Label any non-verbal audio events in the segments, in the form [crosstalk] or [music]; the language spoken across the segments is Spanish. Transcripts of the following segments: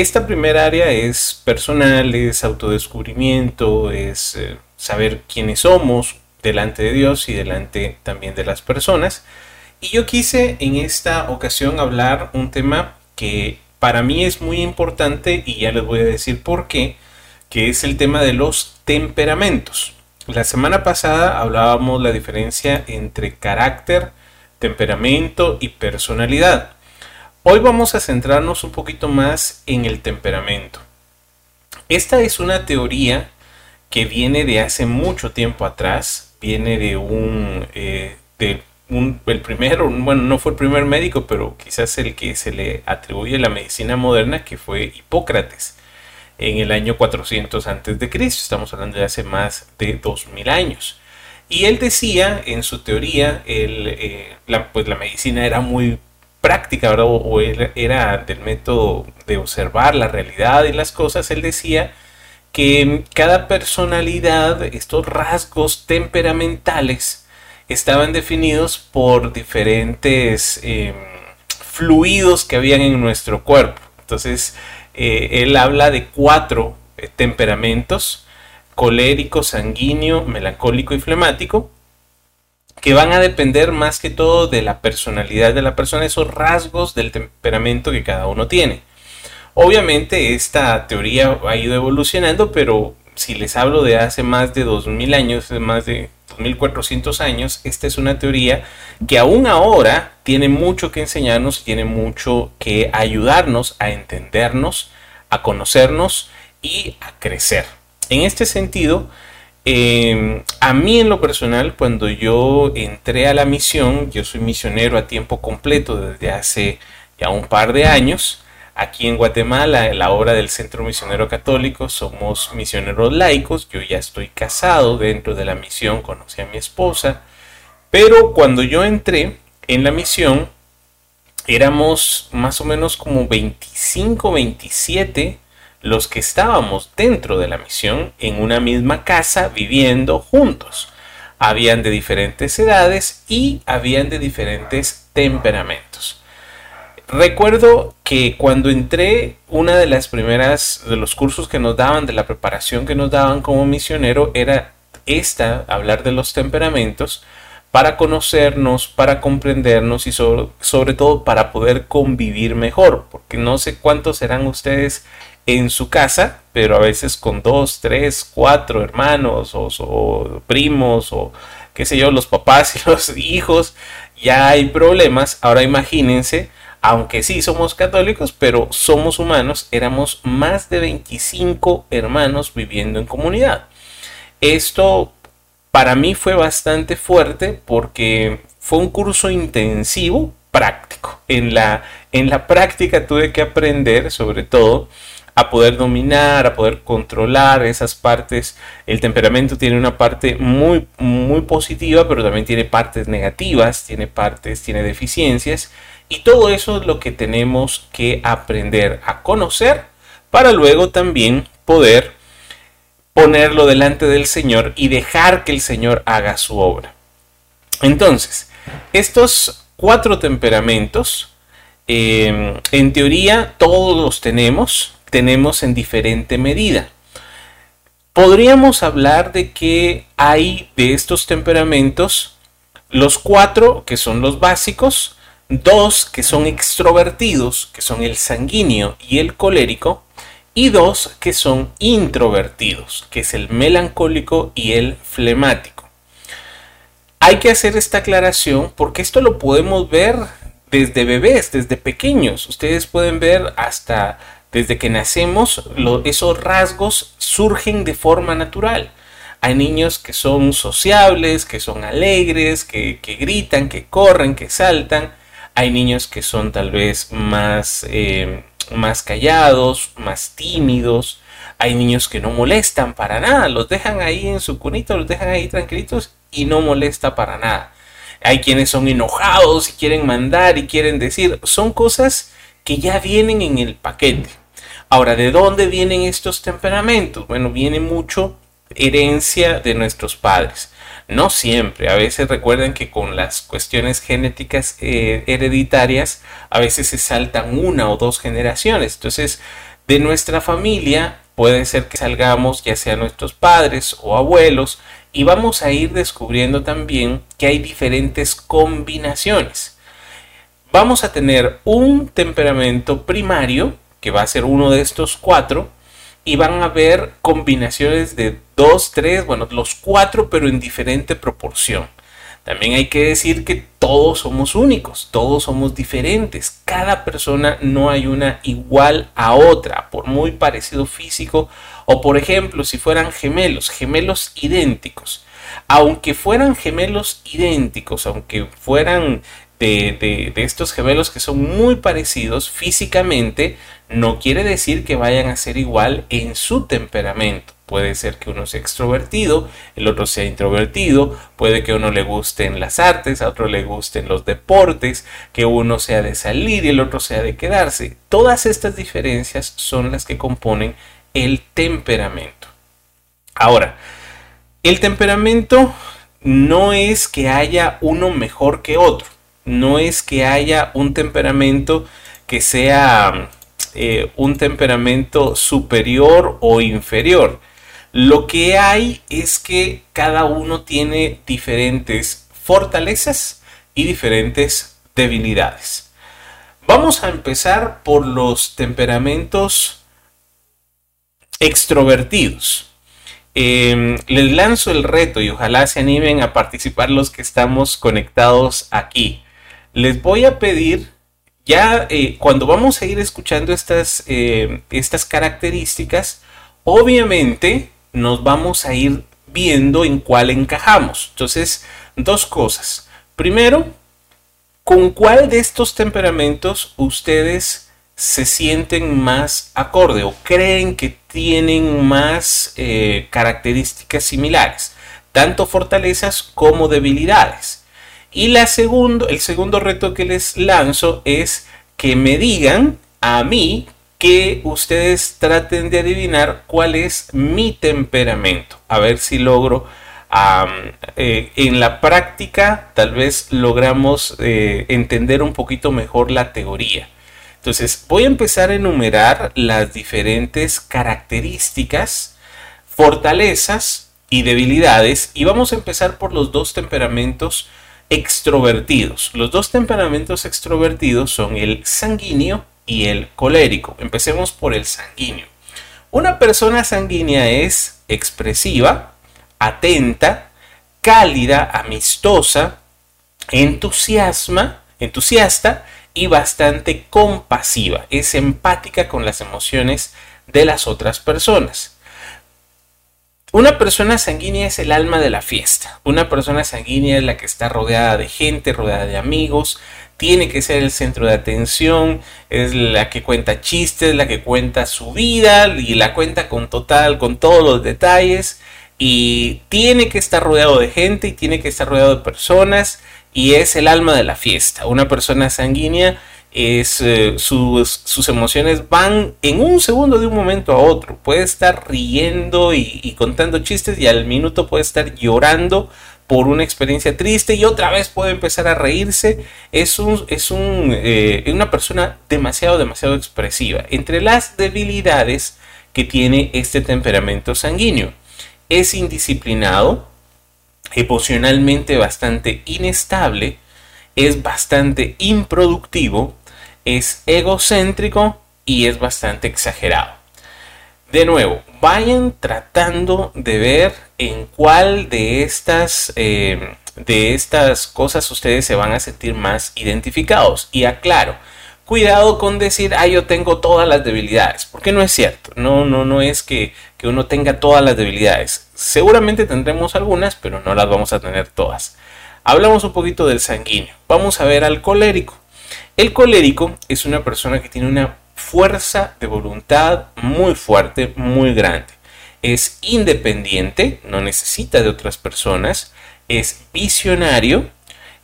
esta primera área es personal, es autodescubrimiento, es eh, saber quiénes somos delante de Dios y delante también de las personas. Y yo quise en esta ocasión hablar un tema que para mí es muy importante y ya les voy a decir por qué, que es el tema de los temperamentos. La semana pasada hablábamos la diferencia entre carácter, temperamento y personalidad. Hoy vamos a centrarnos un poquito más en el temperamento. Esta es una teoría que viene de hace mucho tiempo atrás, viene de un, eh, el primero, bueno, no fue el primer médico, pero quizás el que se le atribuye la medicina moderna, que fue Hipócrates, en el año 400 antes de Cristo. Estamos hablando de hace más de 2000 años. Y él decía, en su teoría, eh, pues la medicina era muy práctica. O, era del método de observar la realidad y las cosas. Él decía que cada personalidad, estos rasgos temperamentales, estaban definidos por diferentes em, fluidos que habían en nuestro cuerpo. Entonces, eh, él habla de cuatro eh, temperamentos, colérico, sanguíneo, melancólico y flemático, que van a depender más que todo de la personalidad de la persona, esos rasgos del temperamento que cada uno tiene. Obviamente esta teoría ha ido evolucionando, pero si les hablo de hace más de 2000 años, más de 2400 años, esta es una teoría que aún ahora tiene mucho que enseñarnos, tiene mucho que ayudarnos a entendernos, a conocernos y a crecer. En este sentido, em, a mí en lo personal, cuando yo entré a la misión, yo soy misionero a tiempo completo desde hace ya un par de años, Aquí en Guatemala, en la obra del Centro Misionero Católico, somos misioneros laicos. Yo ya estoy casado dentro de la misión, conocí a mi esposa. Pero cuando yo entré en la misión, éramos más o menos como 25, 27 los que estábamos dentro de la misión en una misma casa viviendo juntos. Habían de diferentes edades y habían de diferentes temperamentos. Recuerdo que cuando entré, una de las primeras de los cursos que nos daban, de la preparación que nos daban como misionero, era esta, hablar de los temperamentos, para conocernos, para comprendernos y sobre, sobre, todo para poder convivir mejor, porque no sé cuántos serán ustedes en su casa, pero a veces con dos, tres, cuatro hermanos o, primos o qué sé yo, los papás y [laughs] los hijos, ya hay problemas. Ahora imagínense aunque sí somos católicos, pero somos humanos, éramos más de 25 hermanos viviendo en comunidad. Esto para mí fue bastante fuerte porque fue un curso intensivo práctico. En la, en la práctica tuve que aprender sobre todo a poder dominar, a poder controlar esas partes. El temperamento tiene una parte muy, muy positiva, pero también tiene partes negativas, tiene partes, tiene deficiencias. Y todo eso es lo que tenemos que aprender a conocer para luego también poder ponerlo delante del Señor y dejar que el Señor haga su obra. Entonces, estos cuatro temperamentos, em, en teoría todos los tenemos, tenemos en diferente medida. Podríamos hablar de que hay de estos temperamentos los cuatro que son los básicos, dos que son extrovertidos, que son el sanguíneo y el colérico, y dos que son introvertidos, que es el melancólico y el flemático. Hay que hacer esta aclaración porque esto lo podemos ver desde bebés, desde pequeños. Ustedes pueden ver hasta desde que nacemos, esos rasgos surgen de forma natural. Hay niños que son sociables, que son alegres, que, gritan, que corren, que saltan hay niños que son tal vez más, eh, más callados, más tímidos. Hay niños que no molestan para nada. Los dejan ahí en su cunito, los dejan ahí tranquilitos y no molesta para nada. Hay quienes son enojados y quieren mandar y quieren decir. Son cosas que ya vienen en el paquete. Ahora, ¿de dónde vienen estos temperamentos? Bueno, viene mucho herencia de nuestros padres. No siempre, a veces recuerden que con las cuestiones genéticas eh, hereditarias, a veces se saltan una o dos generaciones. Entonces, de nuestra familia puede ser que salgamos ya sea nuestros padres o abuelos y vamos a ir descubriendo también que hay diferentes combinaciones. Vamos a tener un temperamento primario, que va a ser uno de estos cuatro, y van a haber combinaciones de dos, tres, bueno, los cuatro, pero en diferente proporción. También hay que decir que todos somos únicos, todos somos diferentes. Cada persona no hay una igual a otra, por muy parecido físico o por ejemplo si fueran gemelos, gemelos idénticos. Aunque fueran gemelos idénticos, aunque fueran de, estos gemelos que son muy parecidos físicamente, no quiere decir que vayan a ser igual en su temperamento. Puede ser que uno sea extrovertido, el otro sea introvertido, puede que a uno le gusten las artes, a otro le gusten los deportes, que uno sea de salir y el otro sea de quedarse. Todas estas diferencias son las que componen el temperamento. Ahora, el temperamento no es que haya uno mejor que otro, no es que haya un temperamento que sea eh, un temperamento superior o inferior. Lo que hay es que cada uno tiene diferentes fortalezas y diferentes debilidades. Vamos a empezar por los temperamentos extrovertidos. Em, les lanzo el reto y ojalá se animen a participar los que estamos conectados aquí. Les voy a pedir, ya eh, cuando vamos a ir escuchando estas, eh, estas características, obviamente nos vamos a ir viendo en cuál encajamos. Entonces, dos cosas. Primero, ¿con cuál de estos temperamentos ustedes se sienten más acorde o creen que tienen más eh, características similares, tanto fortalezas como debilidades? Y el segundo reto que les lanzo es que me digan a mí que ustedes traten de adivinar cuál es mi temperamento. A ver si logro eh, en la práctica tal vez logramos eh, entender un poquito mejor la teoría. Entonces voy a empezar a enumerar las diferentes características, fortalezas y debilidades y vamos a empezar por los dos temperamentos extrovertidos. Los dos temperamentos extrovertidos son el sanguíneo y el colérico. Empecemos por el sanguíneo. Una persona sanguínea es expresiva, atenta, cálida, amistosa, entusiasma, entusiasta y bastante compasiva. Es empática con las emociones de las otras personas. Una persona sanguínea es el alma de la fiesta. Una persona sanguínea es la que está rodeada de gente, rodeada de amigos, tiene que ser el centro de atención, es la que cuenta chistes, la que cuenta su vida y la cuenta con total, con todos los detalles y tiene que estar rodeado de gente y tiene que estar rodeado de personas y es el alma de la fiesta. Una persona sanguínea es eh, sus, sus, emociones van en un segundo de un momento a otro. Puede estar riendo y, contando chistes y al minuto puede estar llorando por una experiencia triste y otra vez puede empezar a reírse. Es, un, es un, eh, una persona demasiado, demasiado expresiva. Entre las debilidades que tiene este temperamento sanguíneo, es indisciplinado, emocionalmente bastante inestable, es bastante improductivo, es egocéntrico y es bastante exagerado. De nuevo, vayan tratando de ver en cuál de estas, eh, de estas cosas ustedes se van a sentir más identificados. Y aclaro, cuidado con decir, ah, yo tengo todas las debilidades, porque no es cierto. No, no, no es que, que uno tenga todas las debilidades. Seguramente tendremos algunas, pero no las vamos a tener todas. Hablamos un poquito del sanguíneo. Vamos a ver al colérico. El colérico es una persona que tiene una fuerza de voluntad muy fuerte, muy grande. Es independiente, no necesita de otras personas, es visionario,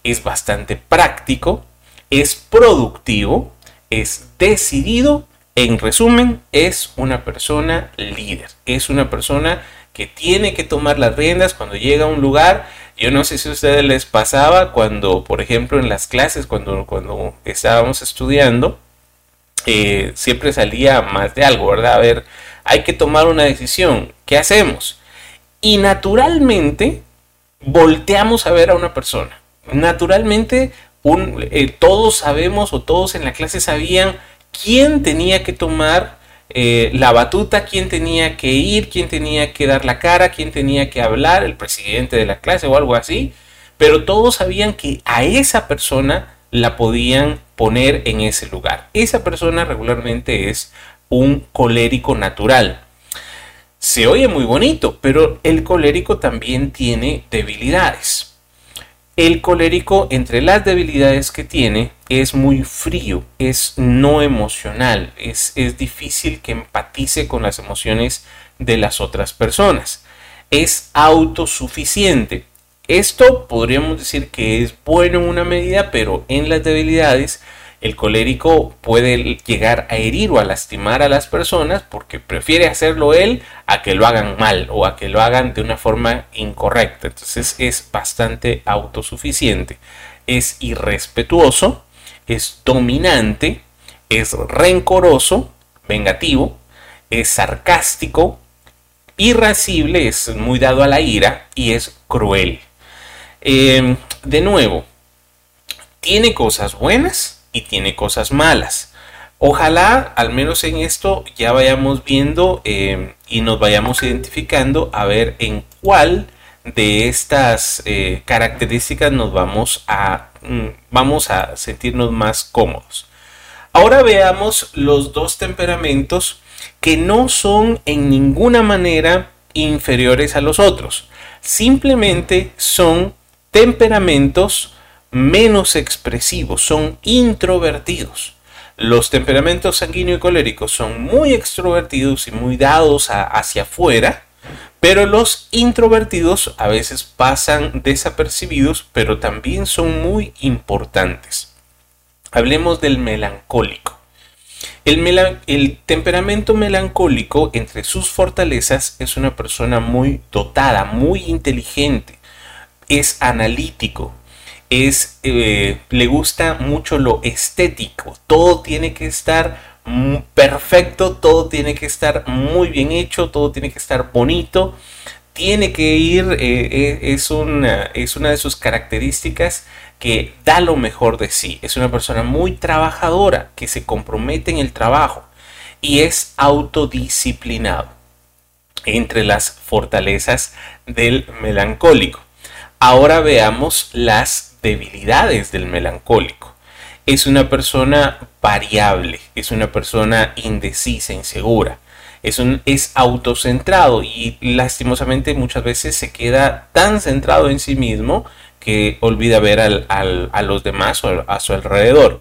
es bastante práctico, es productivo, es decidido, en resumen, es una persona líder, es una persona que tiene que tomar las riendas cuando llega a un lugar. Yo no sé si a ustedes les pasaba cuando, por ejemplo, en las clases, cuando, cuando estábamos estudiando, eh, siempre salía más de algo, ¿verdad? A ver, hay que tomar una decisión, ¿qué hacemos? Y naturalmente volteamos a ver a una persona. Naturalmente eh, todos sabemos o todos en la clase sabían quién tenía que tomar eh, la batuta, quién tenía que ir, quién tenía que dar la cara, quién tenía que hablar, el presidente de la clase o algo así. Pero todos sabían que a esa persona la podían poner en ese lugar. Esa persona regularmente es un colérico natural. Se oye muy bonito, pero el colérico también tiene debilidades. El colérico, entre las debilidades que tiene, es muy frío, es no emocional, es, es difícil que empatice con las emociones de las otras personas. Es autosuficiente. Esto podríamos decir que es bueno en una medida, pero en las debilidades el colérico puede llegar a herir o a lastimar a las personas porque prefiere hacerlo él a que lo hagan mal o a que lo hagan de una forma incorrecta. Entonces es bastante autosuficiente, es irrespetuoso, es dominante, es rencoroso, vengativo, es sarcástico, irascible, es muy dado a la ira y es cruel. Eh, de nuevo, tiene cosas buenas, y tiene cosas malas. Ojalá, al menos en esto, ya vayamos viendo eh, y nos vayamos identificando a ver en cuál de estas eh, características nos vamos a, mm, vamos a sentirnos más cómodos. Ahora veamos los dos temperamentos que no son en ninguna manera inferiores a los otros. Simplemente son temperamentos menos expresivos, son introvertidos. Los temperamentos sanguíneo y colérico son muy extrovertidos y muy dados hacia afuera, pero los introvertidos a veces pasan desapercibidos, pero también son muy importantes. Hablemos del melancólico. El, el, temperamento melancólico, entre sus fortalezas, es una persona muy dotada, muy inteligente, es analítico, es, eh, le gusta mucho lo estético. Todo tiene que estar perfecto, todo tiene que estar muy bien hecho, todo tiene que estar bonito. Tiene que ir, eh, eh, es, una, es una de sus características que da lo mejor de sí. Es una persona muy trabajadora, que se compromete en el trabajo y es autodisciplinado. Entre las fortalezas del melancólico. Ahora veamos las debilidades del melancólico. Es una persona variable, es una persona indecisa, insegura, es, un, es autocentrado y lastimosamente muchas veces se queda tan centrado en sí mismo que olvida ver a los demás o a su alrededor.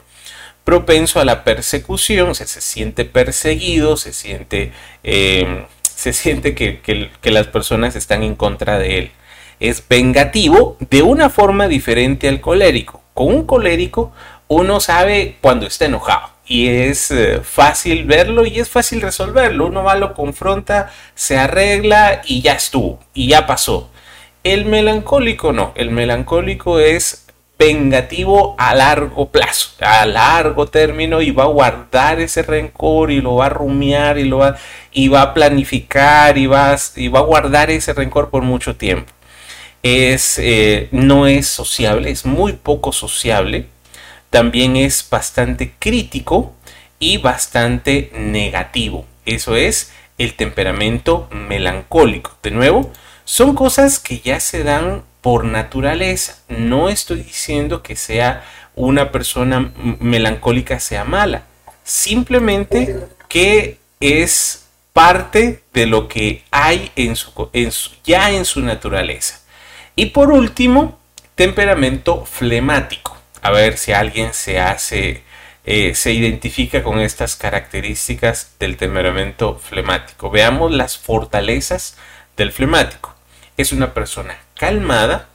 Propenso a la persecución, se, se siente perseguido, se siente, eh, se siente que, que las personas están en contra de él es vengativo de una forma diferente al colérico. Con un colérico uno sabe cuando está enojado y es eh, fácil verlo y es fácil resolverlo. Uno va, lo confronta, se arregla y ya estuvo y ya pasó. El melancólico no, el melancólico es vengativo a largo plazo, a largo término y va a guardar ese rencor y lo va a rumiar y lo va, y va a planificar y va, y va a guardar ese rencor por mucho tiempo es, eh, no es sociable, es muy poco sociable, también es bastante crítico y bastante negativo. Eso es el temperamento melancólico. De nuevo, son cosas que ya se dan por naturaleza. No estoy diciendo que sea una persona melancólica sea mala. Simplemente que es parte de lo que hay en su, ya en su naturaleza. Y por último, temperamento flemático. A ver si alguien se hace, eh, se identifica con estas características del temperamento flemático. Veamos las fortalezas del flemático. Es una persona calmada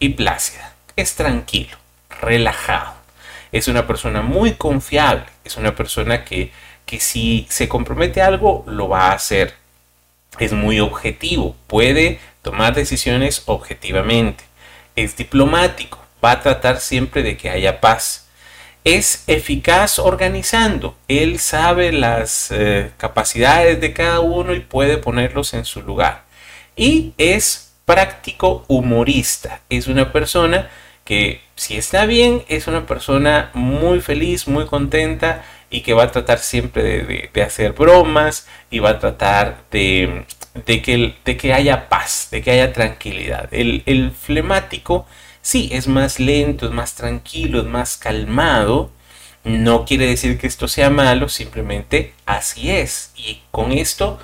y plácida. Es tranquilo, relajado. Es una persona muy confiable. Es una persona que, que si se compromete algo, lo va a hacer. Es muy objetivo. Puede tomar decisiones objetivamente. Es diplomático, va a tratar siempre de que haya paz. es eficaz organizando. Él sabe las eh, capacidades de cada uno y puede ponerlos en su lugar. Y es práctico humorista. Es una persona que si está bien, es una persona muy feliz, muy contenta y que va a tratar siempre de, hacer bromas y va a tratar de, que, de, que, haya paz, de que haya tranquilidad. El, el flemático Sí, es más lento, es más tranquilo, es más calmado. No quiere decir que esto sea malo, simplemente así es. Y con esto,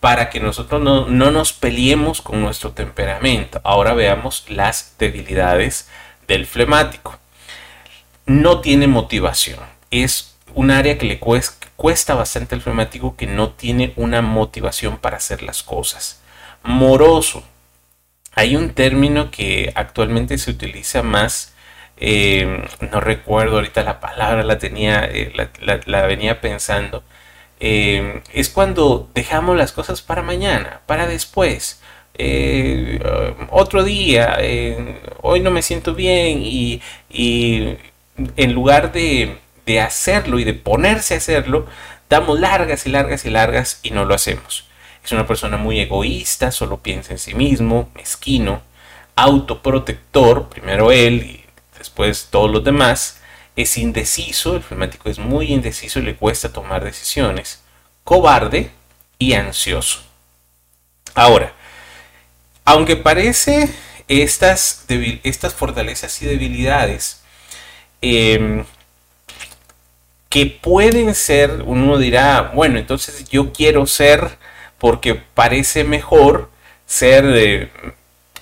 para que nosotros no, nos peleemos con nuestro temperamento. Ahora veamos las debilidades del flemático. No tiene motivación. Es un área que le cuesta, cuesta bastante al flemático que no tiene una motivación para hacer las cosas. Moroso hay un término que actualmente se utiliza más, eh, no recuerdo ahorita la palabra, la tenía, eh, la, venía pensando. Eh, es cuando dejamos las cosas para mañana, para después. otro día, hoy no me siento bien y, en lugar de, de hacerlo y de ponerse a hacerlo, damos largas y largas y largas y no lo hacemos. Es una persona muy egoísta, solo piensa en sí mismo, mezquino, autoprotector, primero él y después todos los demás. Es indeciso, el flemático es muy indeciso y le cuesta tomar decisiones. Cobarde y ansioso. Ahora, aunque parece estas, estas fortalezas y debilidades em, que pueden ser, uno dirá, bueno, entonces yo quiero ser porque parece mejor ser eh,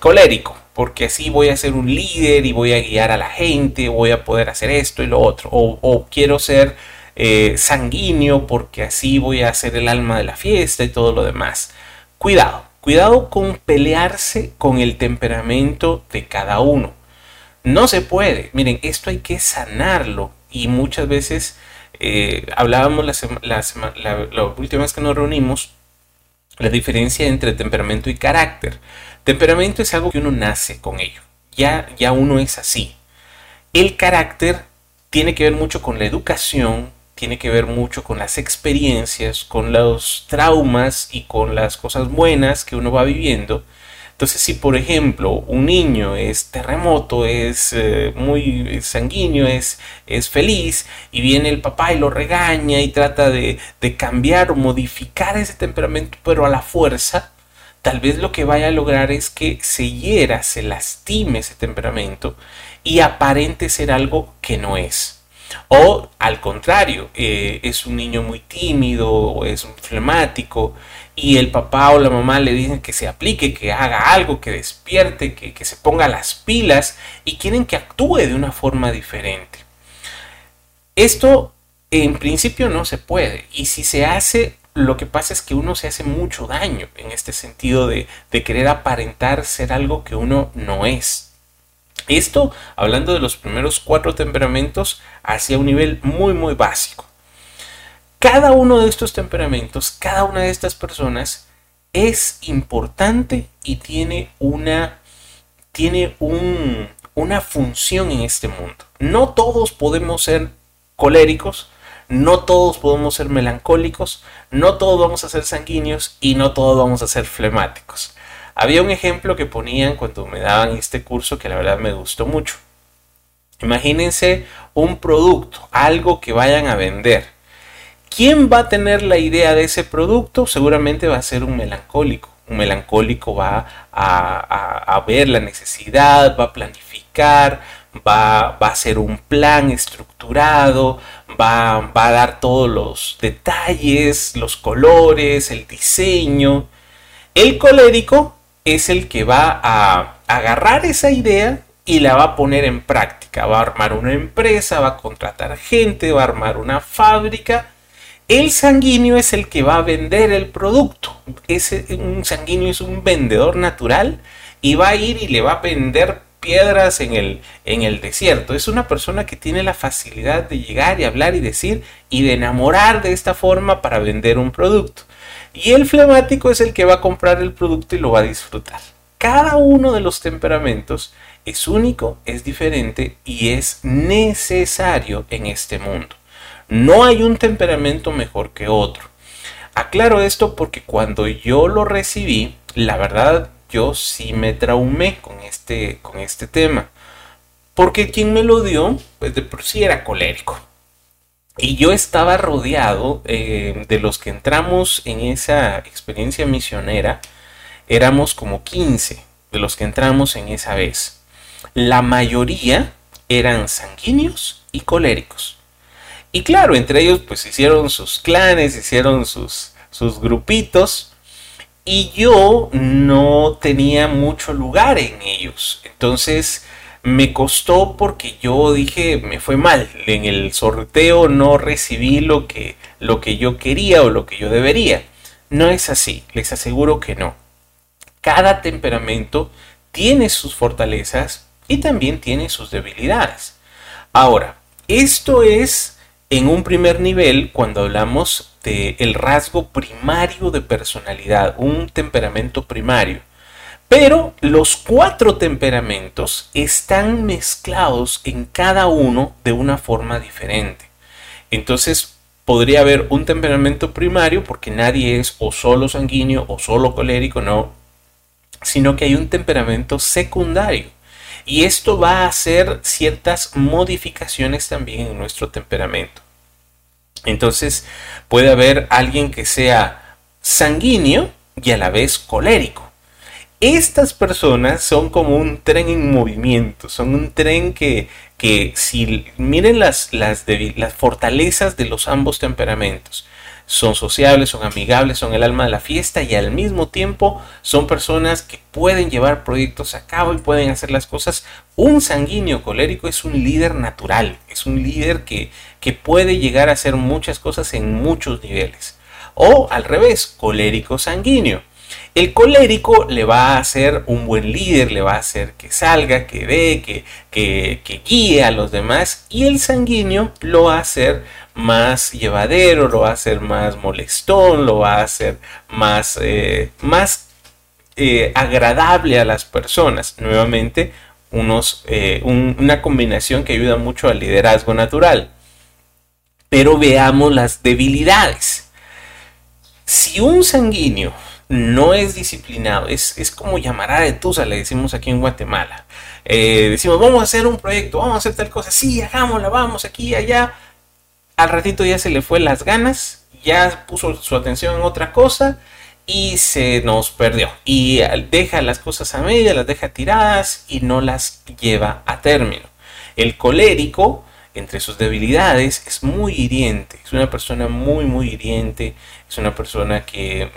colérico, porque así voy a ser un líder y voy a guiar a la gente, voy a poder hacer esto y lo otro, o, quiero ser eh, sanguíneo porque así voy a ser el alma de la fiesta y todo lo demás. Cuidado, cuidado con pelearse con el temperamento de cada uno. No se puede, miren, esto hay que sanarlo y muchas veces eh, hablábamos la, la última vez que nos reunimos la diferencia entre temperamento y carácter. Temperamento es algo que uno nace con ello. Ya, ya uno es así. El carácter tiene que ver mucho con la educación, tiene que ver mucho con las experiencias, con los traumas y con las cosas buenas que uno va viviendo entonces, si por ejemplo un niño es terremoto, es eh, muy sanguíneo, es, es feliz, y viene el papá y lo regaña y trata de, de cambiar o modificar ese temperamento, pero a la fuerza, tal vez lo que vaya a lograr es que se hiera, se lastime ese temperamento y aparente ser algo que no es. O al contrario, eh, es un niño muy tímido o es un flemático y el papá o la mamá le dicen que se aplique, que haga algo, que despierte, que, que se ponga las pilas y quieren que actúe de una forma diferente. Esto en principio no se puede y si se hace lo que pasa es que uno se hace mucho daño en este sentido de, de querer aparentar ser algo que uno no es. Esto, hablando de los primeros cuatro temperamentos, hacia un nivel muy, muy básico. Cada uno de estos temperamentos, cada una de estas personas es importante y tiene una, tiene una función en este mundo. No todos podemos ser coléricos, no todos podemos ser melancólicos, no todos vamos a ser sanguíneos y no todos vamos a ser flemáticos. Había un ejemplo que ponían cuando me daban este curso que la verdad me gustó mucho. Imagínense un producto, algo que vayan a vender. ¿Quién va a tener la idea de ese producto? Seguramente va a ser un melancólico. Un melancólico va a, ver la necesidad, va a planificar, va, va, a hacer un plan estructurado, va, va a dar todos los detalles, los colores, el diseño. El colérico es el que va a agarrar esa idea y la va a poner en práctica. Va a armar una empresa, va a contratar gente, va a armar una fábrica. El sanguíneo es el que va a vender el producto. Ese, un sanguíneo es un vendedor natural y va a ir y le va a vender piedras en el, en el desierto. Es una persona que tiene la facilidad de llegar y hablar y decir y de enamorar de esta forma para vender un producto. Y el flemático es el que va a comprar el producto y lo va a disfrutar. Cada uno de los temperamentos es único, es diferente y es necesario en este mundo. No hay un temperamento mejor que otro. Aclaro esto porque cuando yo lo recibí, la verdad yo sí me traumé con este, con este tema. Porque quien me lo dio, pues de por sí era colérico. Y yo estaba rodeado eh, de los que entramos en esa experiencia misionera, éramos como 15 de los que entramos en esa vez. La mayoría eran sanguíneos y coléricos. Y claro, entre ellos pues hicieron sus clanes, hicieron sus, sus grupitos. Y yo no tenía mucho lugar en ellos. Entonces me costó porque yo dije, me fue mal. En el sorteo no recibí lo que, lo que yo quería o lo que yo debería. No es así, les aseguro que no. Cada temperamento tiene sus fortalezas y también tiene sus debilidades. Ahora, esto es en un primer nivel cuando hablamos del el rasgo primario de personalidad, un temperamento primario. Pero los cuatro temperamentos están mezclados en cada uno de una forma diferente. Entonces podría haber un temperamento primario porque nadie es o solo sanguíneo o solo colérico, no, sino que hay un temperamento secundario. Y esto va a hacer ciertas modificaciones también en nuestro temperamento. Entonces puede haber alguien que sea sanguíneo y a la vez colérico. Estas personas son como un tren en movimiento, son un tren que, que si miren las, las, fortalezas de los ambos temperamentos, son sociables, son amigables, son el alma de la fiesta y al mismo tiempo son personas que pueden llevar proyectos a cabo y pueden hacer las cosas. Un sanguíneo colérico es un líder natural, es un líder que, que puede llegar a hacer muchas cosas en muchos niveles. O al revés, colérico sanguíneo. El colérico le va a hacer un buen líder, le va a hacer que salga, que dé, que, que, guíe a los demás. Y el sanguíneo lo va a hacer más llevadero, lo va a hacer más molestón, lo va a hacer más, eh, más eh, agradable a las personas. Nuevamente, unos, eh, una combinación que ayuda mucho al liderazgo natural. Pero veamos las debilidades. Si un sanguíneo no es disciplinado, es, es como llamará de tusa, le decimos aquí en Guatemala. decimos, vamos a hacer un proyecto, vamos a hacer tal cosa, sí, hagámosla, vamos aquí allá al ratito ya se le fue las ganas, ya puso su atención en otra cosa y se nos perdió. Y deja las cosas a media, las deja tiradas y no las lleva a término. El colérico, entre sus debilidades, es muy hiriente. Es una persona muy, muy hiriente. Es una persona que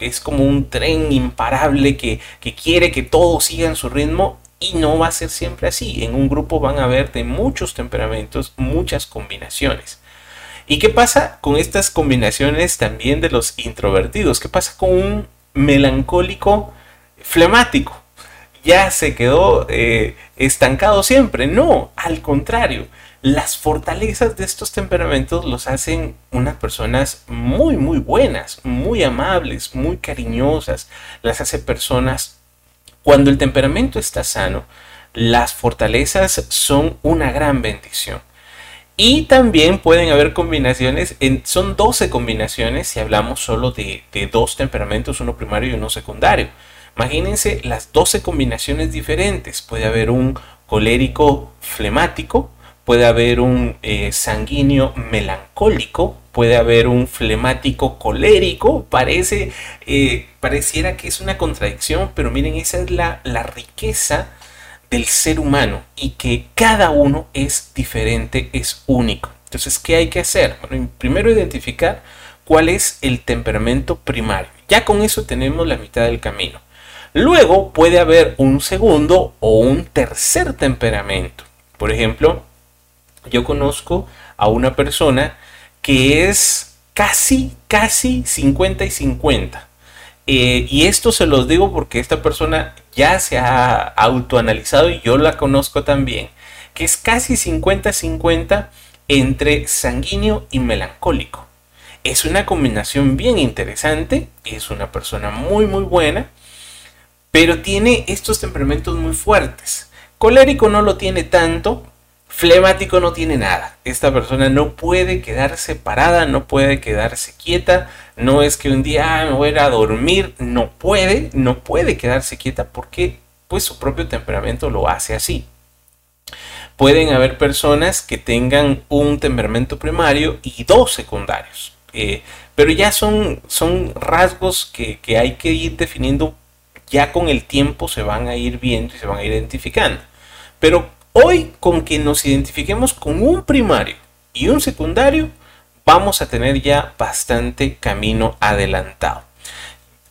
es como un tren imparable que, que quiere que todo siga en su ritmo y no va a ser siempre así. En un grupo van a haber de muchos temperamentos, muchas combinaciones. ¿Y qué pasa con estas combinaciones también de los introvertidos? ¿Qué pasa con un melancólico flemático? ¿Ya se quedó eh, estancado siempre? No, al contrario. Las fortalezas de estos temperamentos los hacen unas personas muy, muy buenas, muy amables, muy cariñosas. Las hace personas... Cuando el temperamento está sano, las fortalezas son una gran bendición. Y también pueden haber combinaciones, son 12 combinaciones si hablamos solo de, dos temperamentos, uno primario y uno secundario. Imagínense las 12 combinaciones diferentes. Puede haber un colérico flemático, puede haber un eh, sanguíneo melancólico, puede haber un flemático colérico. Parece, eh, pareciera que es una contradicción, pero miren, esa es la, la riqueza del ser humano y que cada uno es diferente, es único. Entonces, ¿qué hay que hacer? Bueno, primero identificar cuál es el temperamento primario. Ya con eso tenemos la mitad del camino. Luego puede haber un segundo o un tercer temperamento. Por ejemplo, yo conozco a una persona que es casi, casi 50 y 50. Eh, y esto se los digo porque esta persona ya se ha autoanalizado y yo la conozco también, que es casi 50-50 entre sanguíneo y melancólico. Es una combinación bien interesante, es una persona muy muy buena, pero tiene estos temperamentos muy fuertes. Colérico no lo tiene tanto, flemático no tiene nada. Esta persona no puede quedarse parada, no puede quedarse quieta. No es que un día ah, me voy a, ir a dormir, no puede, no puede quedarse quieta porque pues su propio temperamento lo hace así. Pueden haber personas que tengan un temperamento primario y dos secundarios. Eh, pero ya son, son rasgos que, que hay que ir definiendo ya con el tiempo se van a ir viendo y se van a ir identificando. Pero Hoy con que nos identifiquemos con un primario y un secundario, vamos a tener ya bastante camino adelantado.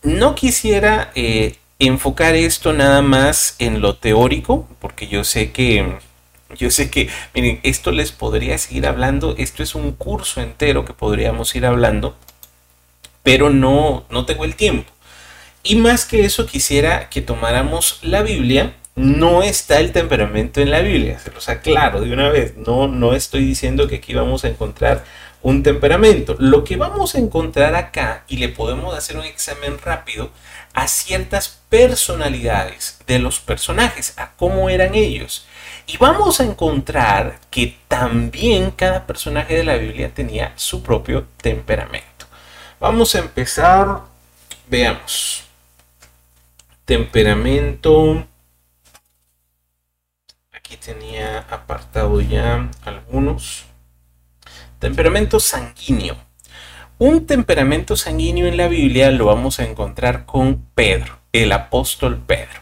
No quisiera eh, enfocar esto nada más en lo teórico, porque yo sé que, yo sé que, miren, esto les podría seguir hablando, esto es un curso entero que podríamos ir hablando, pero no, no tengo el tiempo. Y más que eso, quisiera que tomáramos la Biblia no está el temperamento en la Biblia, se los aclaro de una vez, no, no estoy diciendo que aquí vamos a encontrar un temperamento. Lo que vamos a encontrar acá, y le podemos hacer un examen rápido, a ciertas personalidades de los personajes, a cómo eran ellos. Y vamos a encontrar que también cada personaje de la Biblia tenía su propio temperamento. Vamos a empezar, veamos. Temperamento tenía apartado ya algunos. Temperamento sanguíneo. Un temperamento sanguíneo en la Biblia lo vamos a encontrar con Pedro, el apóstol Pedro.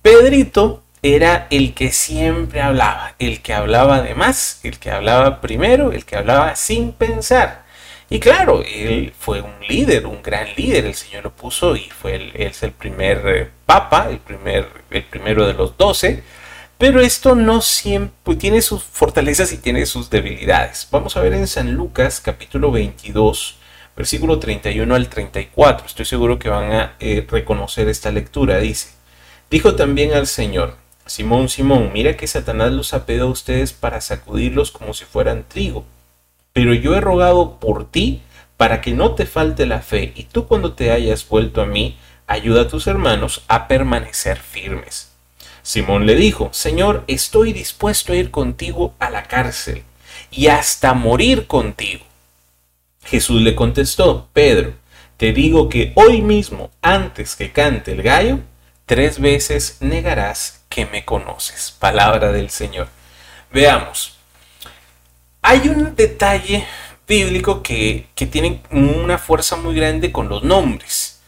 Pedrito era el que siempre hablaba, el que hablaba de más, el que hablaba primero, el que hablaba sin pensar. Y claro, él fue un líder, un gran líder, el Señor lo puso y fue el, es el primer eh, papa, el, primer, el primero de los doce pero esto no siempre tiene sus fortalezas y tiene sus debilidades. Vamos a ver en San Lucas capítulo 22, versículo 31 al 34. Estoy seguro que van a eh, reconocer esta lectura. Dice, dijo también al Señor, Simón, Simón, mira que Satanás los ha pedido a ustedes para sacudirlos como si fueran trigo. Pero yo he rogado por ti para que no te falte la fe y tú cuando te hayas vuelto a mí, ayuda a tus hermanos a permanecer firmes. Simón le dijo, Señor, estoy dispuesto a ir contigo a la cárcel y hasta morir contigo. Jesús le contestó, Pedro, te digo que hoy mismo, antes que cante el gallo, tres veces negarás que me conoces. Palabra del Señor. Veamos. Hay un detalle bíblico que, que tiene una fuerza muy grande con los nombres.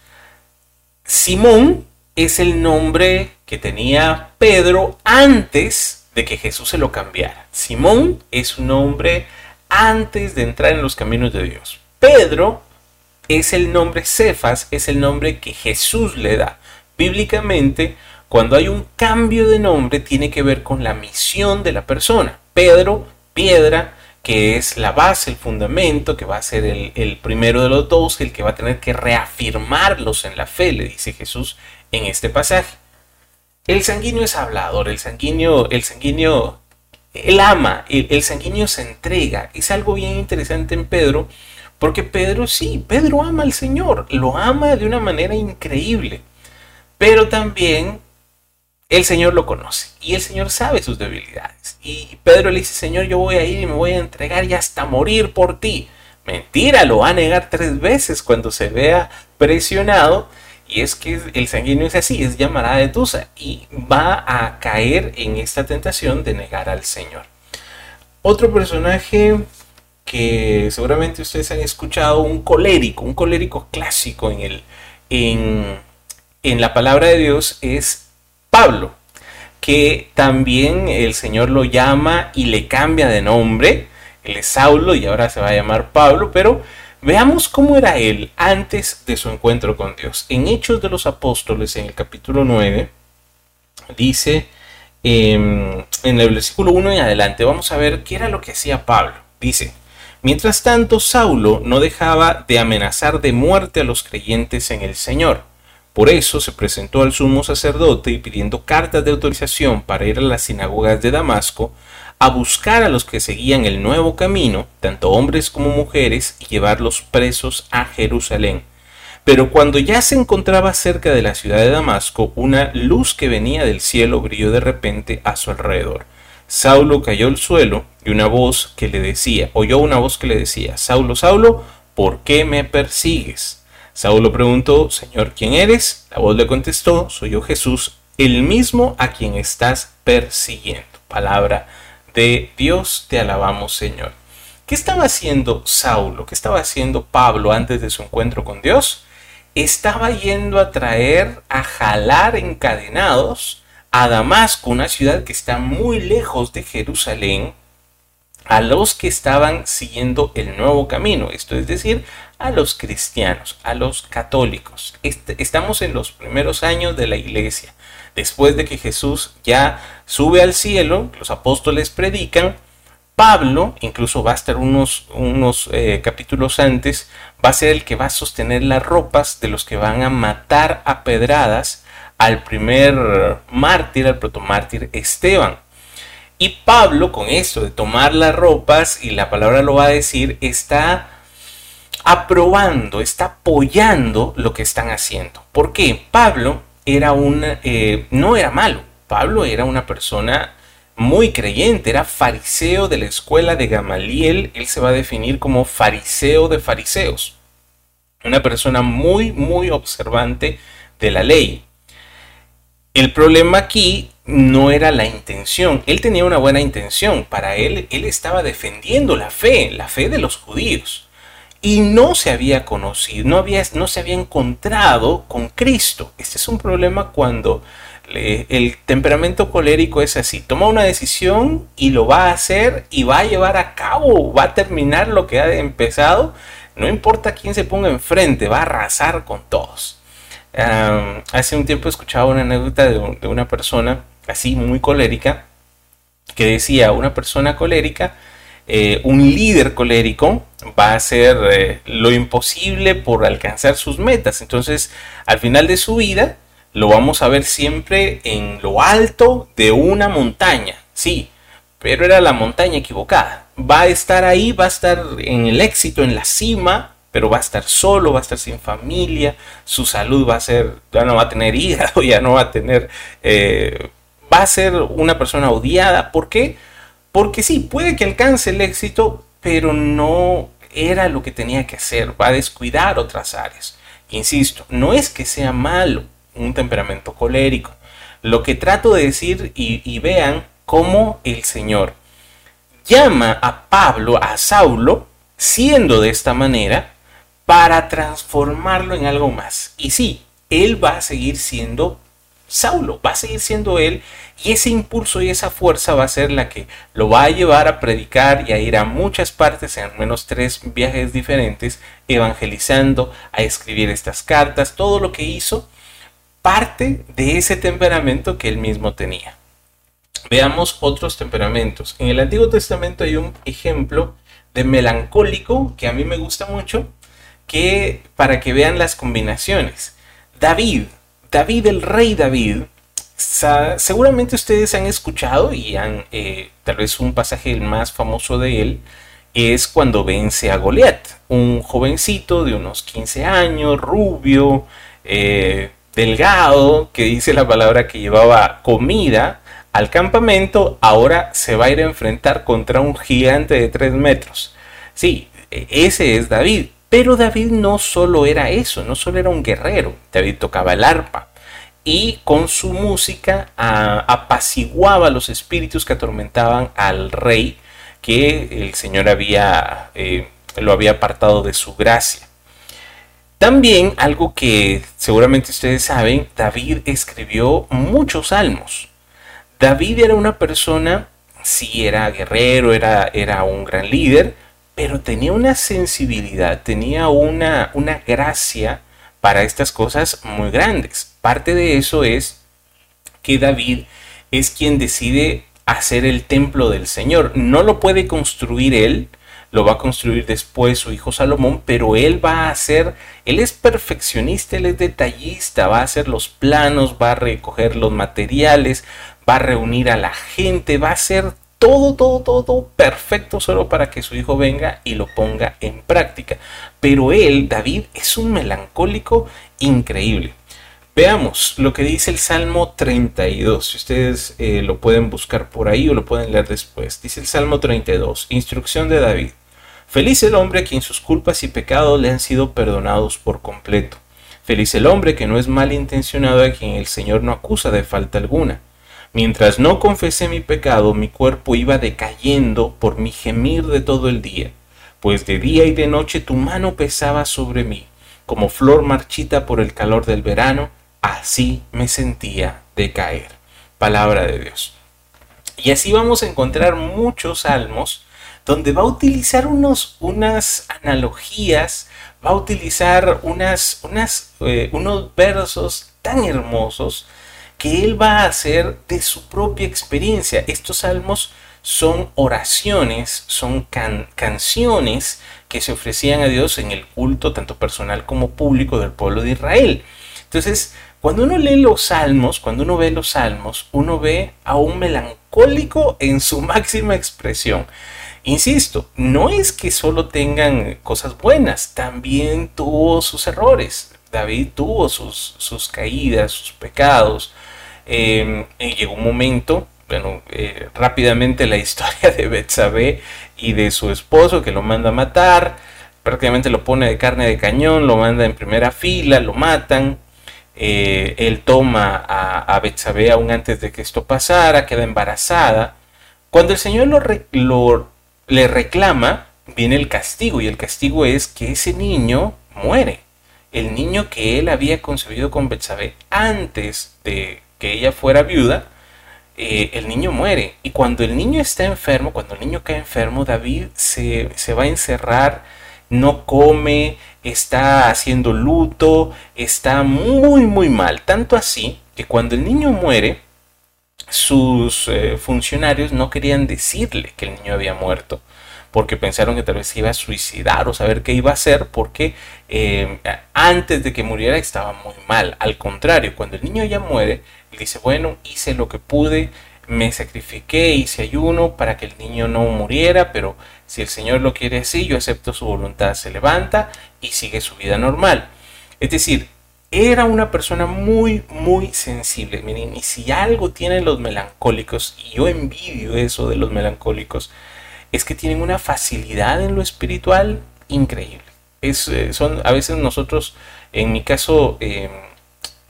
Simón es el nombre que tenía Pedro antes de que Jesús se lo cambiara. Simón es un nombre antes de entrar en los caminos de Dios. Pedro es el nombre Cefas, es el nombre que Jesús le da. Bíblicamente, cuando hay un cambio de nombre, tiene que ver con la misión de la persona. Pedro, piedra, que es la base, el fundamento, que va a ser el, el, primero de los dos, el que va a tener que reafirmarlos en la fe, le dice Jesús en este pasaje. El sanguíneo es hablador, el sanguíneo, el sanguíneo, él ama, el, sanguíneo se entrega. Es algo bien interesante en Pedro, porque Pedro sí, Pedro ama al Señor, lo ama de una manera increíble. Pero también el Señor lo conoce y el Señor sabe sus debilidades. Y Pedro le dice, Señor, yo voy a ir y me voy a entregar y hasta morir por ti. Mentira, lo va a negar tres veces cuando se vea presionado y es que el sanguíneo es así, es llamarada de Tusa y va a caer en esta tentación de negar al Señor. Otro personaje que seguramente ustedes han escuchado, un colérico, un colérico clásico en, el, en, en la palabra de Dios es Pablo, que también el Señor lo llama y le cambia de nombre. Él es Saulo y ahora se va a llamar Pablo, pero Veamos cómo era él antes de su encuentro con Dios. En Hechos de los Apóstoles, en el capítulo 9, dice em, en el versículo 1 en adelante, vamos a ver qué era lo que hacía Pablo. Dice, mientras tanto, Saulo no dejaba de amenazar de muerte a los creyentes en el Señor. Por eso se presentó al sumo sacerdote y pidiendo cartas de autorización para ir a las sinagogas de Damasco, a buscar a los que seguían el nuevo camino, tanto hombres como mujeres, y llevarlos presos a Jerusalén. Pero cuando ya se encontraba cerca de la ciudad de Damasco, una luz que venía del cielo brilló de repente a su alrededor. Saulo cayó al suelo y una voz que le decía, oyó una voz que le decía, Saulo, Saulo, ¿por qué me persigues? Saulo preguntó, Señor, ¿quién eres? La voz le contestó, soy yo Jesús, el mismo a quien estás persiguiendo. Palabra de Dios, te alabamos, Señor. ¿Qué estaba haciendo Saulo? ¿Qué estaba haciendo Pablo antes de su encuentro con Dios? Estaba yendo a traer, a jalar encadenados a Damasco, una ciudad que está muy lejos de Jerusalén, a los que estaban siguiendo el nuevo camino, esto es decir, a los cristianos, a los católicos. Estamos en los primeros años de la iglesia, después de que Jesús ya sube al cielo, los apóstoles predican, Pablo, incluso va a estar unos, unos eh, capítulos antes, va a ser el que va a sostener las ropas de los que van a matar a pedradas al primer mártir, al protomártir Esteban. Y Pablo, con esto de tomar las ropas, y la palabra lo va a decir, está aprobando, está apoyando lo que están haciendo. ¿Por qué? Pablo era un, eh, no era malo. Pablo era una persona muy creyente, era fariseo de la escuela de Gamaliel, él se va a definir como fariseo de fariseos, una persona muy, muy observante de la ley. El problema aquí no era la intención, él tenía una buena intención, para él, él estaba defendiendo la fe, la fe de los judíos, y no se había conocido, no, había, no se había encontrado con Cristo. Este es un problema cuando el temperamento colérico es así, toma una decisión y lo va a hacer y va a llevar a cabo, va a terminar lo que ha empezado, no importa quién se ponga enfrente, va a arrasar con todos. hace un tiempo escuchaba una anécdota de, una persona así muy colérica que decía, una persona colérica, eh, un líder colérico va a hacer eh, lo imposible por alcanzar sus metas. Entonces, al final de su vida, lo vamos a ver siempre en lo alto de una montaña, sí, pero era la montaña equivocada. Va a estar ahí, va a estar en el éxito, en la cima, pero va a estar solo, va a estar sin familia, su salud va a ser, ya no va a tener [laughs] hígado, ya no va a tener, eh, va a ser una persona odiada. ¿Por qué? Porque sí, puede que alcance el éxito, pero no era lo que tenía que hacer, va a descuidar otras áreas. Insisto, no es que sea malo, un temperamento colérico. Lo que trato de decir y, vean cómo el Señor llama a Pablo, a Saulo, siendo de esta manera, para transformarlo en algo más. Y sí, él va a seguir siendo Saulo, va a seguir siendo él, y ese impulso y esa fuerza va a ser la que lo va a llevar a predicar y a ir a muchas partes, en al menos tres viajes diferentes, evangelizando, a escribir estas cartas, todo lo que hizo parte de ese temperamento que él mismo tenía. Veamos otros temperamentos. En el Antiguo Testamento hay un ejemplo de melancólico que a mí me gusta mucho, que para que vean las combinaciones. David, David, el rey David, seguramente ustedes han escuchado y han, eh, tal vez un pasaje el más famoso de él, es cuando vence a Goliat, un jovencito de unos 15 años, rubio, eh, delgado, que dice la palabra que llevaba comida al campamento, ahora se va a ir a enfrentar contra un gigante de 3 metros. Sí, e, ese es David. Pero David no solo era eso, no solo era un guerrero. David tocaba el arpa y con su música apaciguaba los espíritus que atormentaban al rey que el Señor había, eh, lo había apartado de su gracia. También algo que seguramente ustedes saben, David escribió muchos salmos. David era una persona, sí era guerrero, era, era un gran líder, pero tenía una sensibilidad, tenía una, una gracia para estas cosas muy grandes. Parte de eso es que David es quien decide hacer el templo del Señor. No lo puede construir él, lo va a construir después su hijo Salomón, pero él va a hacer, él es perfeccionista, él es detallista, va a hacer los planos, va a recoger los materiales, va a reunir a la gente, va a hacer todo, todo, todo, perfecto solo para que su hijo venga y lo ponga en práctica. Pero él, David, es un melancólico increíble. Veamos lo que dice el Salmo 32. Si ustedes eh, lo pueden buscar por ahí o lo pueden leer después. Dice el Salmo 32, instrucción de David. Feliz el hombre a quien sus culpas y pecados le han sido perdonados por completo. Feliz el hombre que no es malintencionado a quien el Señor no acusa de falta alguna. Mientras no confesé mi pecado, mi cuerpo iba decayendo por mi gemir de todo el día, pues de día y de noche tu mano pesaba sobre mí, como flor marchita por el calor del verano, así me sentía decaer. Palabra de Dios. Y así vamos a encontrar muchos salmos donde va a utilizar unos, unas analogías, va a utilizar unas, unas, eh, unos versos tan hermosos que él va a hacer de su propia experiencia. Estos salmos son oraciones, son canciones que se ofrecían a Dios en el culto tanto personal como público del pueblo de Israel. Entonces, cuando uno lee los salmos, cuando uno ve los salmos, uno ve a un melancólico en su [laughs] máxima expresión. Insisto, no es que solo tengan cosas buenas, también tuvo sus errores. David tuvo sus, sus caídas, sus pecados. Em, y llegó un momento, bueno, eh, rápidamente la [laughs] historia de Betsabé y de su esposo que lo manda a matar, prácticamente lo pone de carne de cañón, lo manda en primera fila, lo matan. Eh, él toma a, a Betsabé aún antes de que esto pasara, queda embarazada. Cuando el Señor lo le reclama, viene el castigo y el castigo es que ese niño muere. El niño que él había concebido con Betsabé antes de que ella fuera viuda, eh, el niño muere. Y cuando el niño está enfermo, cuando el niño cae enfermo, David se, se va a encerrar, no come, está haciendo luto, está muy, muy mal. Tanto así que cuando el niño muere, sus eh, funcionarios no querían decirle que el niño había muerto porque pensaron que tal vez se iba a suicidar o saber qué iba a hacer porque eh, antes de que muriera estaba muy mal. Al contrario, cuando el niño ya muere, él dice, bueno, hice lo que pude, me sacrifiqué, hice ayuno para que el niño no muriera, pero si el Señor lo quiere así, yo acepto su voluntad, se levanta y sigue su vida normal. Es decir, era una persona muy, muy sensible. Miren, y si algo tienen los melancólicos, y yo envidio eso de los melancólicos, es que tienen una facilidad en lo espiritual increíble. Es, eh, son, a veces nosotros, en mi caso, em,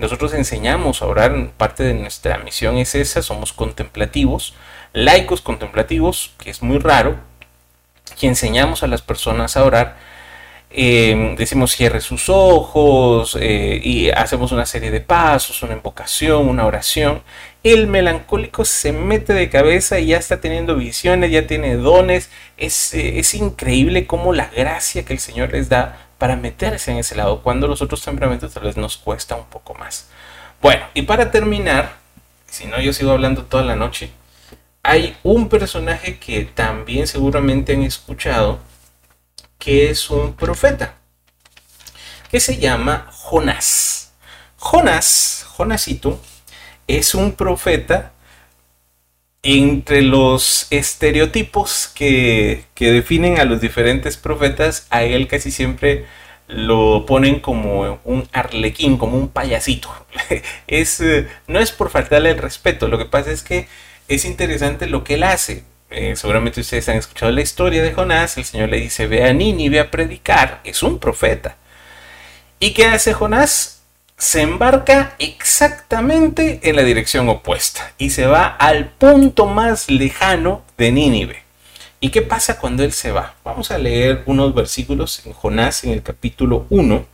nosotros enseñamos a orar, parte de nuestra misión es esa, somos contemplativos, laicos contemplativos, que es muy raro, que enseñamos a las personas a orar Em, decimos cierre sus ojos eh, y hacemos una serie de pasos, una invocación, una oración. El melancólico se mete de cabeza y ya está teniendo visiones, ya tiene dones. Es, eh, es increíble cómo la gracia que el Señor les da para meterse en ese lado, cuando los otros temperamentos tal vez nos cuesta un poco más. Bueno, y para terminar, si no yo sigo hablando toda la noche, hay un personaje que también seguramente han escuchado, que es un profeta, que se llama Jonás. Jonás, Jonasito, es un profeta entre los estereotipos que, definen a los diferentes profetas, a él casi siempre lo ponen como un arlequín, como un payasito. [laughs] es, eh, no es por faltarle el respeto, lo que pasa es que es interesante lo que él hace. Eh, seguramente ustedes han escuchado la historia de Jonás, el Señor le dice, ve a Nínive a predicar, es un profeta. ¿Y qué hace Jonás? Se embarca exactamente en la dirección opuesta y se va al punto más lejano de Nínive. ¿Y qué pasa cuando él se va? Vamos a leer unos versículos en Jonás en el capítulo 1.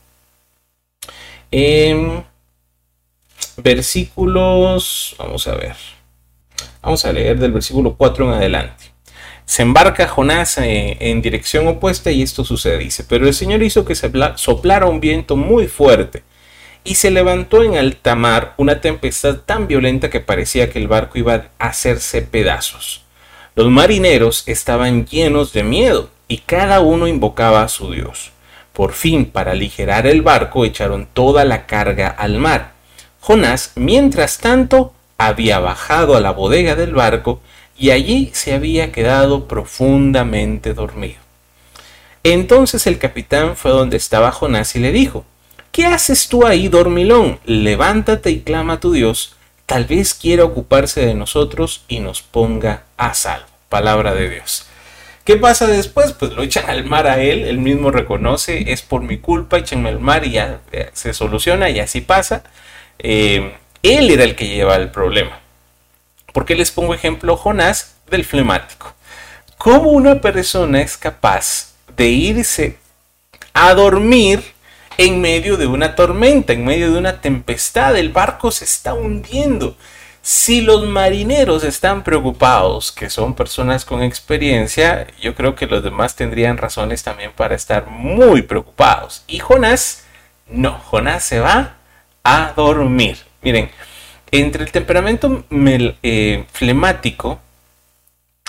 versículos, vamos a ver. Vamos a leer del versículo 4 en adelante. Se embarca Jonás eh, en dirección opuesta y esto sucede, dice, pero el Señor hizo que soplara un viento muy fuerte y se levantó en alta mar una tempestad tan violenta que parecía que el barco iba a hacerse pedazos. Los marineros estaban llenos de miedo y cada uno invocaba a su Dios. Por fin, para aligerar el barco, echaron toda la carga al mar. Jonás, mientras tanto, había bajado a la bodega del barco y allí se había quedado profundamente dormido. Entonces el capitán fue donde estaba Jonás y le dijo, ¿Qué haces tú ahí, dormilón? Levántate y clama a tu Dios, tal vez quiera ocuparse de nosotros y nos ponga a salvo. Palabra de Dios. ¿Qué pasa después? Pues lo echan al mar a él, él mismo reconoce, es por mi culpa, échenme al mar y ya eh, se soluciona y así pasa. Eh, él era el que lleva el problema. ¿Por qué les pongo ejemplo Jonás del flemático? ¿Cómo una persona es capaz de irse a dormir en medio de una tormenta, en medio de una tempestad? El barco se está hundiendo. Si los marineros están preocupados, que son personas con experiencia, yo creo que los demás tendrían razones también para estar muy preocupados. Y Jonás, no, Jonás se va a dormir. Miren, entre el temperamento eh, flemático,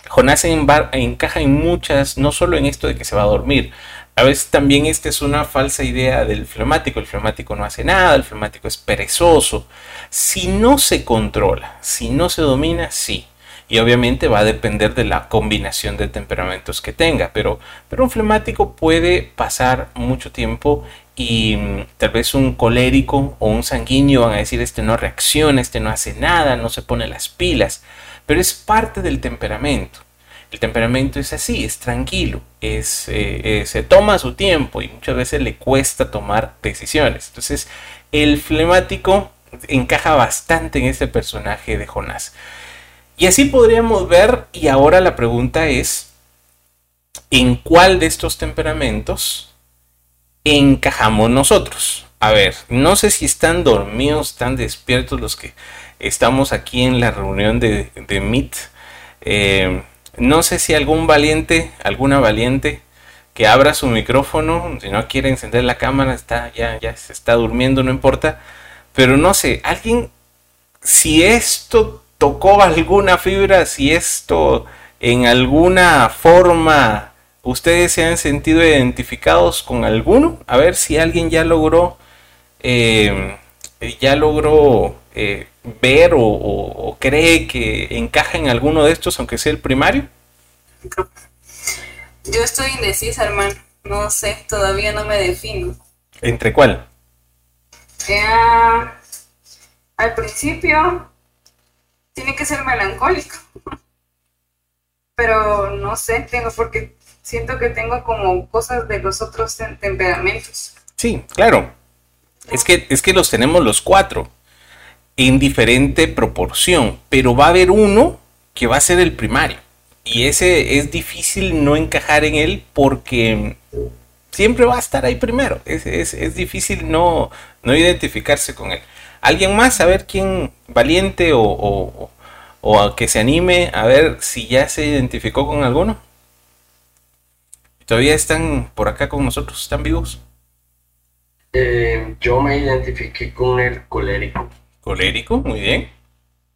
Jonás encaja en muchas, no solo en esto de que se va a dormir, a veces también esta es una falsa idea del flemático. El flemático no hace nada, el flemático es perezoso. Si no se controla, si no se domina, sí. Y obviamente va a depender de la combinación de temperamentos que tenga. Pero, pero un flemático puede pasar mucho tiempo y mm, tal vez un colérico o un sanguíneo van a decir este no reacciona, este no hace nada, no se pone las pilas. Pero es parte del temperamento. El temperamento es así, es tranquilo, es, eh, eh, se toma su tiempo y muchas veces le cuesta tomar decisiones. Entonces, el flemático encaja bastante en este personaje de Jonás. Y así podríamos ver, y ahora la pregunta es, ¿en cuál de estos temperamentos encajamos nosotros? A ver, no sé si están dormidos, están despiertos los que estamos aquí en la reunión de, de Meet. Eh, no sé si algún valiente, alguna valiente que abra su micrófono, si no quiere encender la cámara, está ya ya se está durmiendo, no importa, pero no sé, alguien si esto tocó alguna fibra, si esto en alguna forma ustedes se han sentido identificados con alguno, a ver si alguien ya logró eh, ya logró eh, ver o, cree que encaja en alguno de estos, aunque sea el primario? Yo estoy indecisa, hermano. No sé, todavía no me defino. ¿Entre cuál? Eh, al principio tiene que ser melancólico. Pero no sé, tengo porque siento que tengo como cosas de los otros temperamentos. Sí, claro. Es que, es que los tenemos los cuatro en diferente proporción, pero va a haber uno que va a ser el primario. Y ese es difícil no encajar en él porque siempre va a estar ahí primero. Es, es, difícil no, no, identificarse con él. ¿Alguien más? A ver quién valiente o, o, o, a que se anime a ver si ya se identificó con alguno. ¿Todavía están por acá con nosotros? ¿Están vivos? Eh, yo me identifiqué con el colérico. Colérico, muy bien.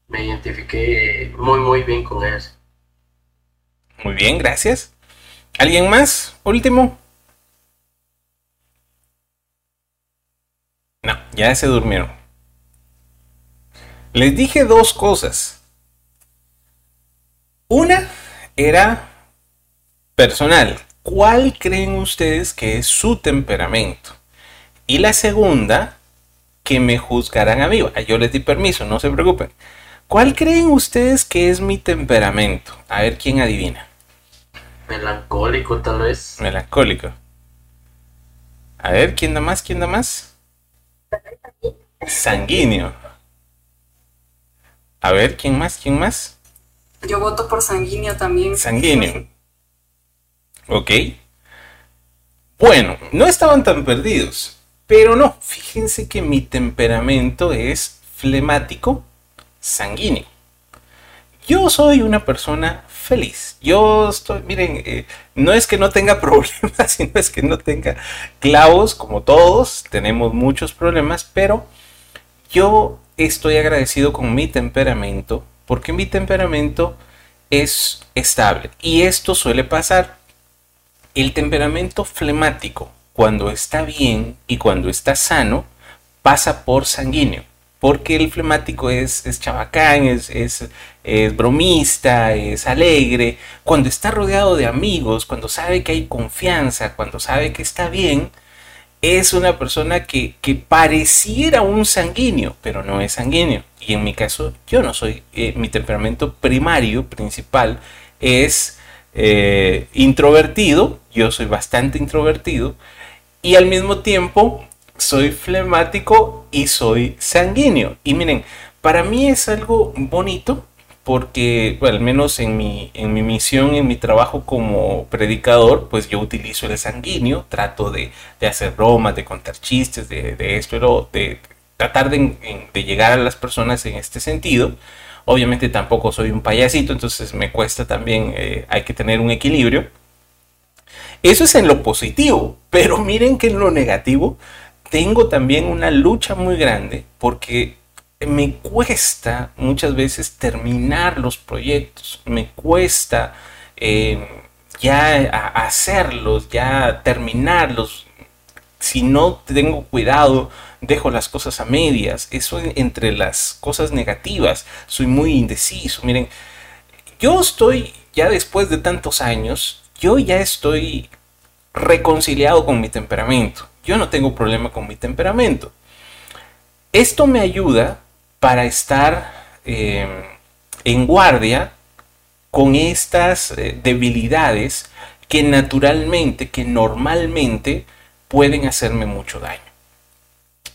Me identifiqué muy, muy bien con él. Muy bien, gracias. ¿Alguien más? Último. No, ya se durmieron. Les dije dos cosas. Una era personal. ¿Cuál creen ustedes que es su temperamento? Y la segunda que me juzgarán a mí. Yo les di permiso, no se preocupen. ¿Cuál creen ustedes que es mi temperamento? A ver quién adivina. Melancólico, tal vez. Melancólico. A ver, ¿quién da más? ¿Quién da más? Sanguíneo. A ver, ¿quién más? ¿Quién más? Yo voto por sanguíneo también. Sanguíneo. Ok. Bueno, no estaban tan perdidos. Pero no, fíjense que mi temperamento es flemático, sanguíneo. Yo soy una persona feliz. Yo estoy, miren, eh, no es que no tenga [laughs] problemas, sino es que no tenga clavos, como todos, tenemos muchos problemas, pero yo estoy agradecido con mi temperamento, porque mi temperamento es estable. Y esto suele pasar. El temperamento flemático cuando está bien y cuando está sano, pasa por sanguíneo. porque el flemático es, es chabacán, es, es, bromista, es alegre. Cuando está rodeado de amigos, cuando sabe que hay confianza, cuando sabe que está bien, es una persona que, que pareciera un sanguíneo, pero no es sanguíneo. Y en mi caso, yo no soy, eh, mi temperamento primario, principal, es eh, introvertido, yo soy bastante introvertido, y al mismo tiempo soy flemático y soy sanguíneo. Y miren, para mí es algo bonito porque, al menos en mi, en mi misión, en mi trabajo como predicador, pues yo utilizo el sanguíneo, trato de, hacer bromas, de contar chistes, de, esto, de tratar de, llegar a las personas en este sentido. Obviamente tampoco soy un payasito, entonces me cuesta también, eh, hay que tener un equilibrio. Eso es en lo positivo, pero miren que en lo negativo tengo también una lucha muy grande porque me cuesta muchas veces terminar los proyectos, me cuesta eh, ya hacerlos, ya terminarlos. Si no tengo cuidado, dejo las cosas a medias. Eso entre las cosas negativas, soy muy indeciso. Miren, yo estoy ya después de tantos años, yo ya estoy reconciliado con mi temperamento. Yo no tengo problema con mi temperamento. Esto me ayuda para estar eh, en guardia con estas eh, debilidades que naturalmente, que normalmente pueden hacerme mucho daño.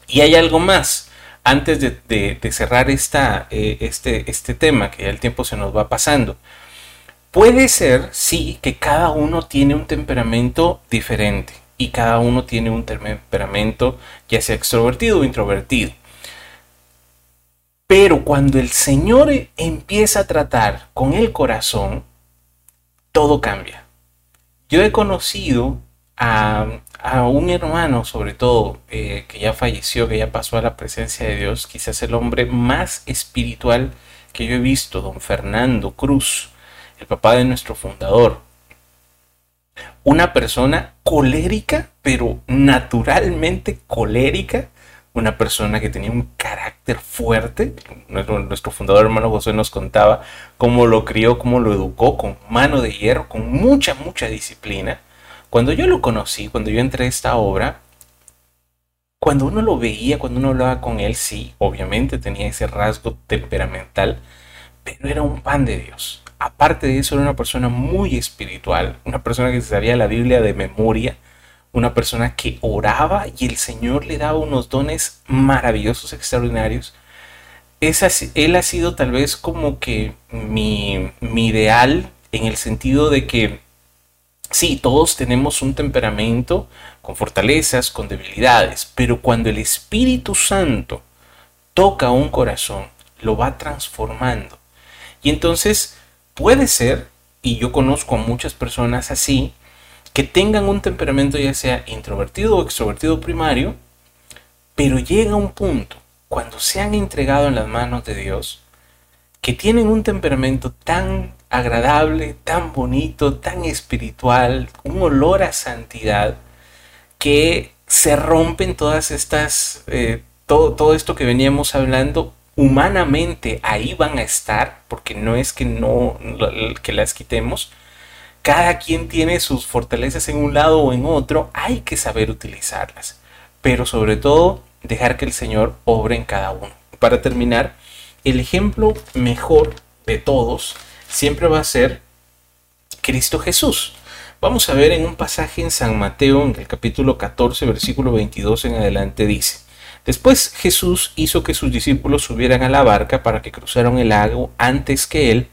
Y hay algo más. Antes de, cerrar esta, eh, este, este tema, que ya el tiempo se nos va pasando, puede ser, sí, que cada uno tiene un temperamento diferente y cada uno tiene un temperamento ya sea extrovertido o introvertido. Pero cuando el Señor empieza a tratar con el corazón, todo cambia. Yo he conocido a, un hermano, sobre todo, eh, que ya falleció, que ya pasó a la presencia de Dios, quizás el hombre más espiritual que yo he visto, don Fernando Cruz, el papá de nuestro fundador una persona colérica, pero naturalmente colérica, una persona que tenía un carácter fuerte. Nuestro, fundador hermano José nos contaba cómo lo crió, cómo lo educó con mano de hierro, con mucha, mucha disciplina. Cuando yo lo conocí, cuando yo entré a esta obra, cuando uno lo veía, cuando uno hablaba con él, sí, obviamente tenía ese rasgo temperamental, pero era un pan de Dios aparte de eso, era una persona muy espiritual, una persona que sabía la Biblia de memoria, una persona que oraba y el Señor le daba unos dones maravillosos, extraordinarios. él ha sido tal vez como que mi, mi ideal en el sentido de que sí, todos tenemos un temperamento con fortalezas, con debilidades, pero cuando el Espíritu Santo toca un corazón, lo va transformando. Y entonces puede ser, y yo conozco a muchas personas así, que tengan un temperamento ya sea introvertido o extrovertido primario, pero llega un punto cuando se han entregado en las manos de Dios, que tienen un temperamento tan agradable, tan bonito, tan espiritual, un olor a santidad, que se rompen todas estas, eh, todo, todo esto que veníamos hablando humanamente ahí van a estar, porque no es que no que las quitemos. Cada quien tiene sus fortalezas en un lado o en otro, hay que saber utilizarlas, pero sobre todo dejar que el Señor obre en cada uno. Para terminar, el ejemplo mejor de todos siempre va a ser Cristo Jesús. Vamos a ver en un pasaje en San Mateo, en el capítulo 14, versículo 22 en adelante, dice, Después Jesús hizo que sus discípulos subieran a la barca para que cruzaran el lago antes que él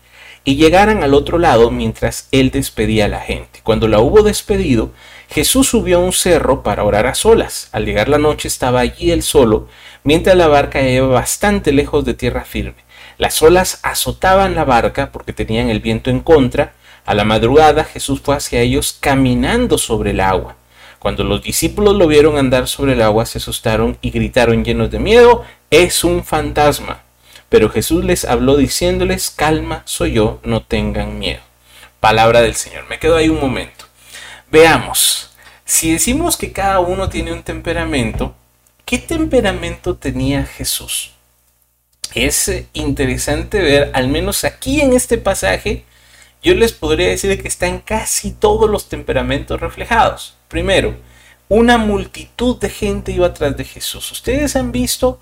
y llegaran al otro lado mientras él despedía a la gente. Cuando la hubo despedido, Jesús subió a un cerro para orar a solas. Al llegar la noche estaba allí él solo, mientras la barca iba bastante lejos de tierra firme. Las olas azotaban la barca porque tenían el viento en contra. A la madrugada Jesús fue hacia ellos caminando sobre el agua. Cuando los discípulos lo vieron andar sobre el agua, se asustaron y gritaron llenos de miedo, es un fantasma. Pero Jesús les habló diciéndoles, calma, soy yo, no tengan miedo. Palabra del Señor. Me quedo ahí un momento. Veamos, si decimos que cada uno tiene un temperamento, ¿qué temperamento tenía Jesús? Es interesante ver, al menos aquí en este pasaje, yo les podría decir que están casi todos los temperamentos reflejados. Primero, una multitud de gente iba atrás de Jesús. Ustedes han visto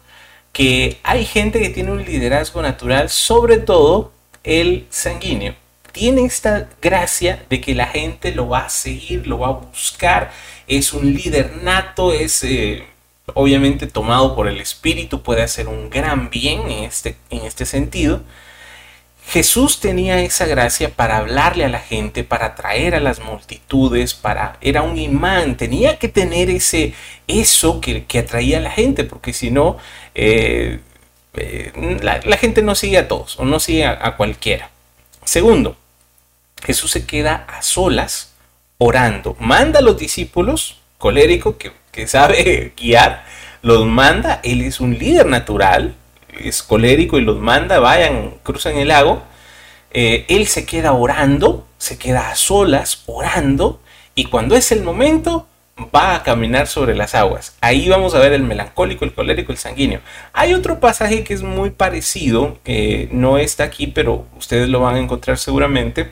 que hay gente que tiene un liderazgo natural, sobre todo el sanguíneo. Tiene esta gracia de que la gente lo va a seguir, lo va a buscar. Es un líder nato, es eh, obviamente tomado por el Espíritu, puede hacer un gran bien en este, en este sentido. Jesús tenía esa gracia para hablarle a la gente, para atraer a las multitudes, para era un imán, tenía que tener ese eso que, atraía a la gente, porque si no, eh, eh, la, gente no sigue a todos o no sigue a, cualquiera. Segundo, Jesús se queda a solas orando, manda a los discípulos, colérico, que, que sabe [laughs] guiar, los manda, él es un líder natural, es colérico y los manda, vayan, cruzan el lago, eh, él se queda orando, se queda a solas orando, y cuando es el momento, va a caminar sobre las aguas. Ahí vamos a ver el melancólico, el colérico, el sanguíneo. Hay otro pasaje que es muy parecido, que no está aquí, pero ustedes lo van a encontrar seguramente.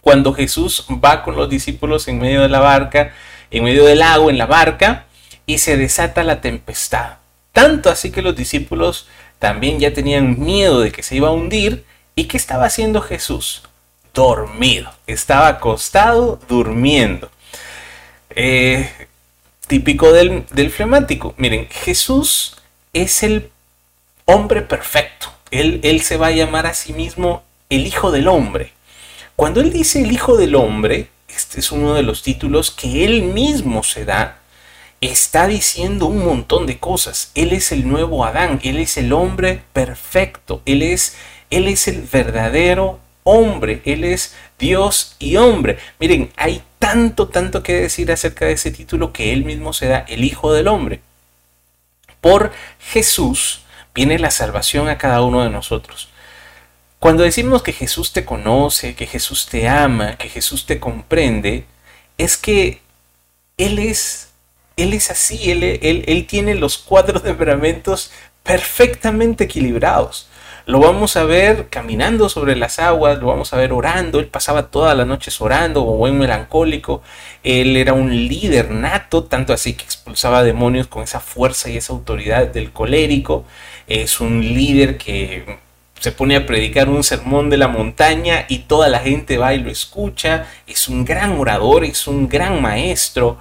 Cuando Jesús va con los discípulos en medio de la barca, en medio del lago, en la barca, y se desata la tempestad. Tanto así que los discípulos también ya tenían miedo de que se iba a hundir. ¿Y qué estaba haciendo Jesús? Dormido. Estaba acostado durmiendo. Eh, típico del, del flemático. Miren, Jesús es el hombre perfecto. Él, él, se va a llamar a sí mismo el Hijo del Hombre. Cuando él dice el Hijo del Hombre, este es uno de los títulos que él mismo se da está diciendo un montón de cosas. Él es el nuevo Adán, Él es el hombre perfecto, Él es, él es el verdadero hombre, Él es Dios y hombre. Miren, hay tanto, tanto que decir acerca de ese título que Él mismo se da, el Hijo del Hombre. Por Jesús viene la salvación a cada uno de nosotros. Cuando decimos que Jesús te conoce, que Jesús te ama, que Jesús te comprende, es que Él es él es así, él, él, tiene los cuatro temperamentos perfectamente equilibrados. Lo vamos a ver caminando sobre las aguas, lo vamos a ver orando. Él pasaba todas las noches orando, como buen melancólico. Él era un líder nato, tanto así que expulsaba demonios con esa fuerza y esa autoridad del colérico. Es un líder que se pone a predicar un sermón de la montaña y toda la gente va y lo escucha. Es un gran orador, es un gran maestro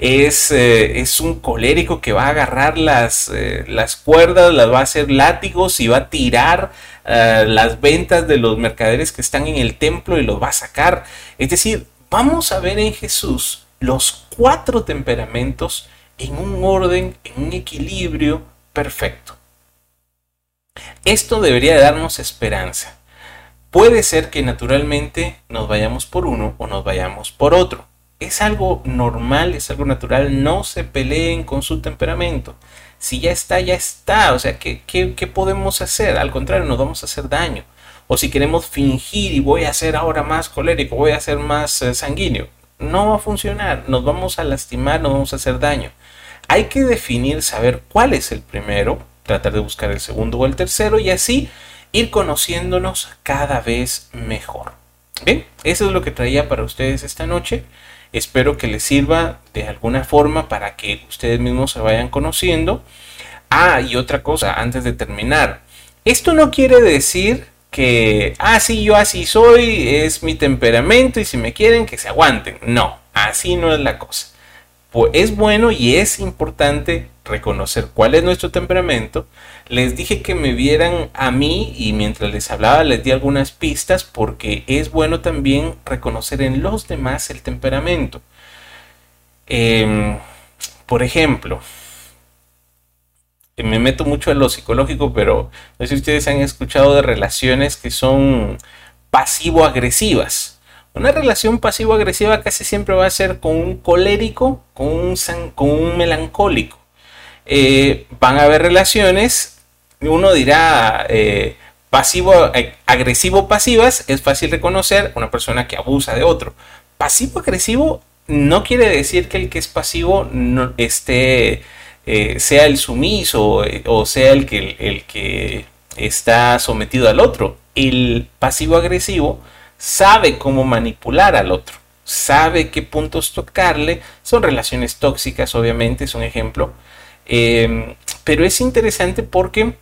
es, eh, es un colérico que va a agarrar las, eh, las, cuerdas, las va a hacer látigos y va a tirar eh, las ventas de los mercaderes que están en el templo y los va a sacar. Es decir, vamos a ver en Jesús los cuatro temperamentos en un orden, en un equilibrio perfecto. Esto debería darnos esperanza. Puede ser que naturalmente nos vayamos por uno o nos vayamos por otro es algo normal, es algo natural, no se peleen con su temperamento. Si ya está, ya está. O sea, ¿qué, podemos hacer? Al contrario, nos vamos a hacer daño. O si queremos fingir y voy a ser ahora más colérico, voy a ser más eh, sanguíneo, no va a funcionar. Nos vamos a lastimar, nos vamos a hacer daño. Hay que definir, saber cuál es el primero, tratar de buscar el segundo o el tercero y así ir conociéndonos cada vez mejor. Bien, eso es lo que traía para ustedes esta noche. Espero que les sirva de alguna forma para que ustedes mismos se vayan conociendo. Ah, y otra cosa, antes de terminar. Esto no quiere decir que, ah, sí, yo así soy, es mi temperamento y si me quieren, que se aguanten. No, así no es la cosa. Pues es bueno y es importante reconocer cuál es nuestro temperamento. Les dije que me vieran a mí y mientras les hablaba les di algunas pistas porque es bueno también reconocer en los demás el temperamento. Em, por ejemplo, me meto mucho en lo psicológico, pero no sé si ustedes han escuchado de relaciones que son pasivo-agresivas. Una relación pasivo-agresiva casi siempre va a ser con un colérico, con un, con un melancólico. Eh, van a haber relaciones, uno dirá eh, pasivo, eh, agresivo-pasivas, es fácil reconocer una persona que abusa de otro. Pasivo-agresivo no quiere decir que el que es pasivo no esté sea el sumiso o sea el que, el que está sometido al otro. El pasivo agresivo sabe cómo manipular al otro, sabe qué puntos tocarle. Son relaciones tóxicas, obviamente, es un ejemplo. Em, pero es interesante porque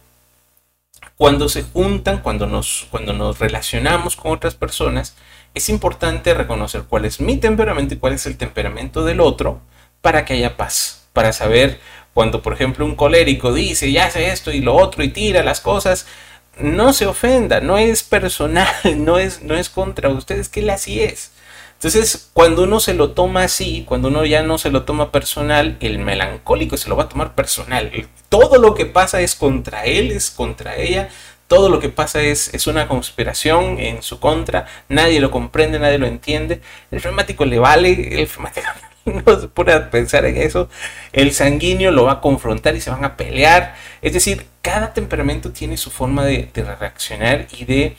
cuando se juntan, cuando nos, cuando nos relacionamos con otras personas, es importante reconocer cuál es mi temperamento y cuál es el temperamento del otro para que haya paz, para saber cuando, por ejemplo, un colérico dice, ya hace esto y lo otro y tira las cosas, no se ofenda, no es personal, [laughs] no es, no es contra ustedes, que él así es. Entonces, cuando uno se lo toma así, cuando uno ya no se lo toma personal, el melancólico se lo va a tomar personal. Todo lo que pasa es contra él, es contra ella, todo lo que pasa es, es una conspiración en su contra, nadie lo comprende, nadie lo entiende. El flemático le vale, el flemático [laughs] no se pone a pensar en eso. El sanguíneo lo va a confrontar y se van a pelear. Es decir, cada temperamento tiene su forma de, reaccionar y de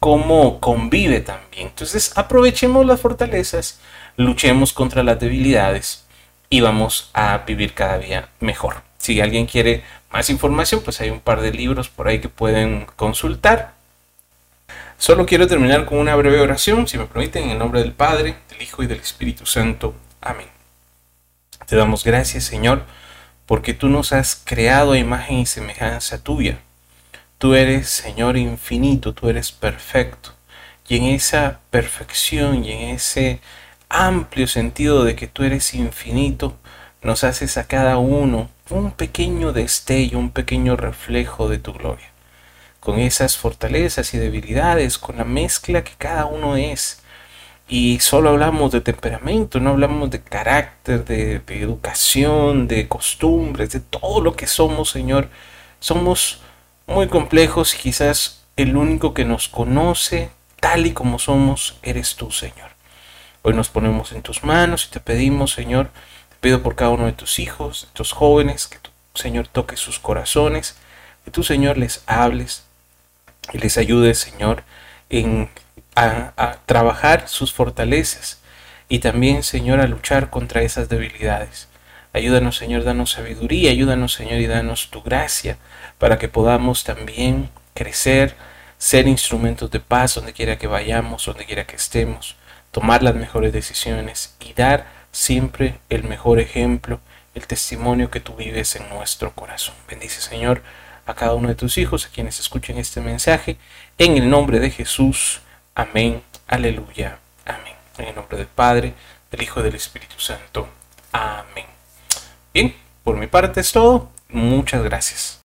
cómo convive también. Entonces aprovechemos las fortalezas, luchemos contra las debilidades y vamos a vivir cada día mejor. Si alguien quiere más información, pues hay un par de libros por ahí que pueden consultar. Solo quiero terminar con una breve oración, si me permiten, en el nombre del Padre, del Hijo y del Espíritu Santo. Amén. Te damos gracias, Señor, porque tú nos has creado a imagen y semejanza tuya. Tú eres, Señor, infinito, tú eres perfecto. Y en esa perfección y en ese amplio sentido de que tú eres infinito, nos haces a cada uno un pequeño destello, un pequeño reflejo de tu gloria. Con esas fortalezas y debilidades, con la mezcla que cada uno es, y solo hablamos de temperamento, no hablamos de carácter, de, educación, de costumbres, de todo lo que somos, Señor. Somos muy complejos y quizás el único que nos conoce tal y como somos eres tú, Señor. Hoy nos ponemos en tus manos y te pedimos, Señor, te pido por cada uno de tus hijos, de tus jóvenes, que tu Señor toque sus corazones, que tú, Señor, les hables y les ayudes, Señor, en a, trabajar sus fortalezas y también, Señor, a luchar contra esas debilidades. Ayúdanos, Señor, danos sabiduría, ayúdanos, Señor, y danos tu gracia para que podamos también crecer, ser instrumentos de paz donde quiera que vayamos, donde quiera que estemos, tomar las mejores decisiones y dar siempre el mejor ejemplo, el testimonio que tú vives en nuestro corazón. Bendice, Señor, a cada uno de tus hijos, a quienes escuchen este mensaje, en el nombre de Jesús. Amén, aleluya, amén. En el nombre del Padre, del Hijo y del Espíritu Santo. Amén. Bien, por mi parte es todo. Muchas gracias.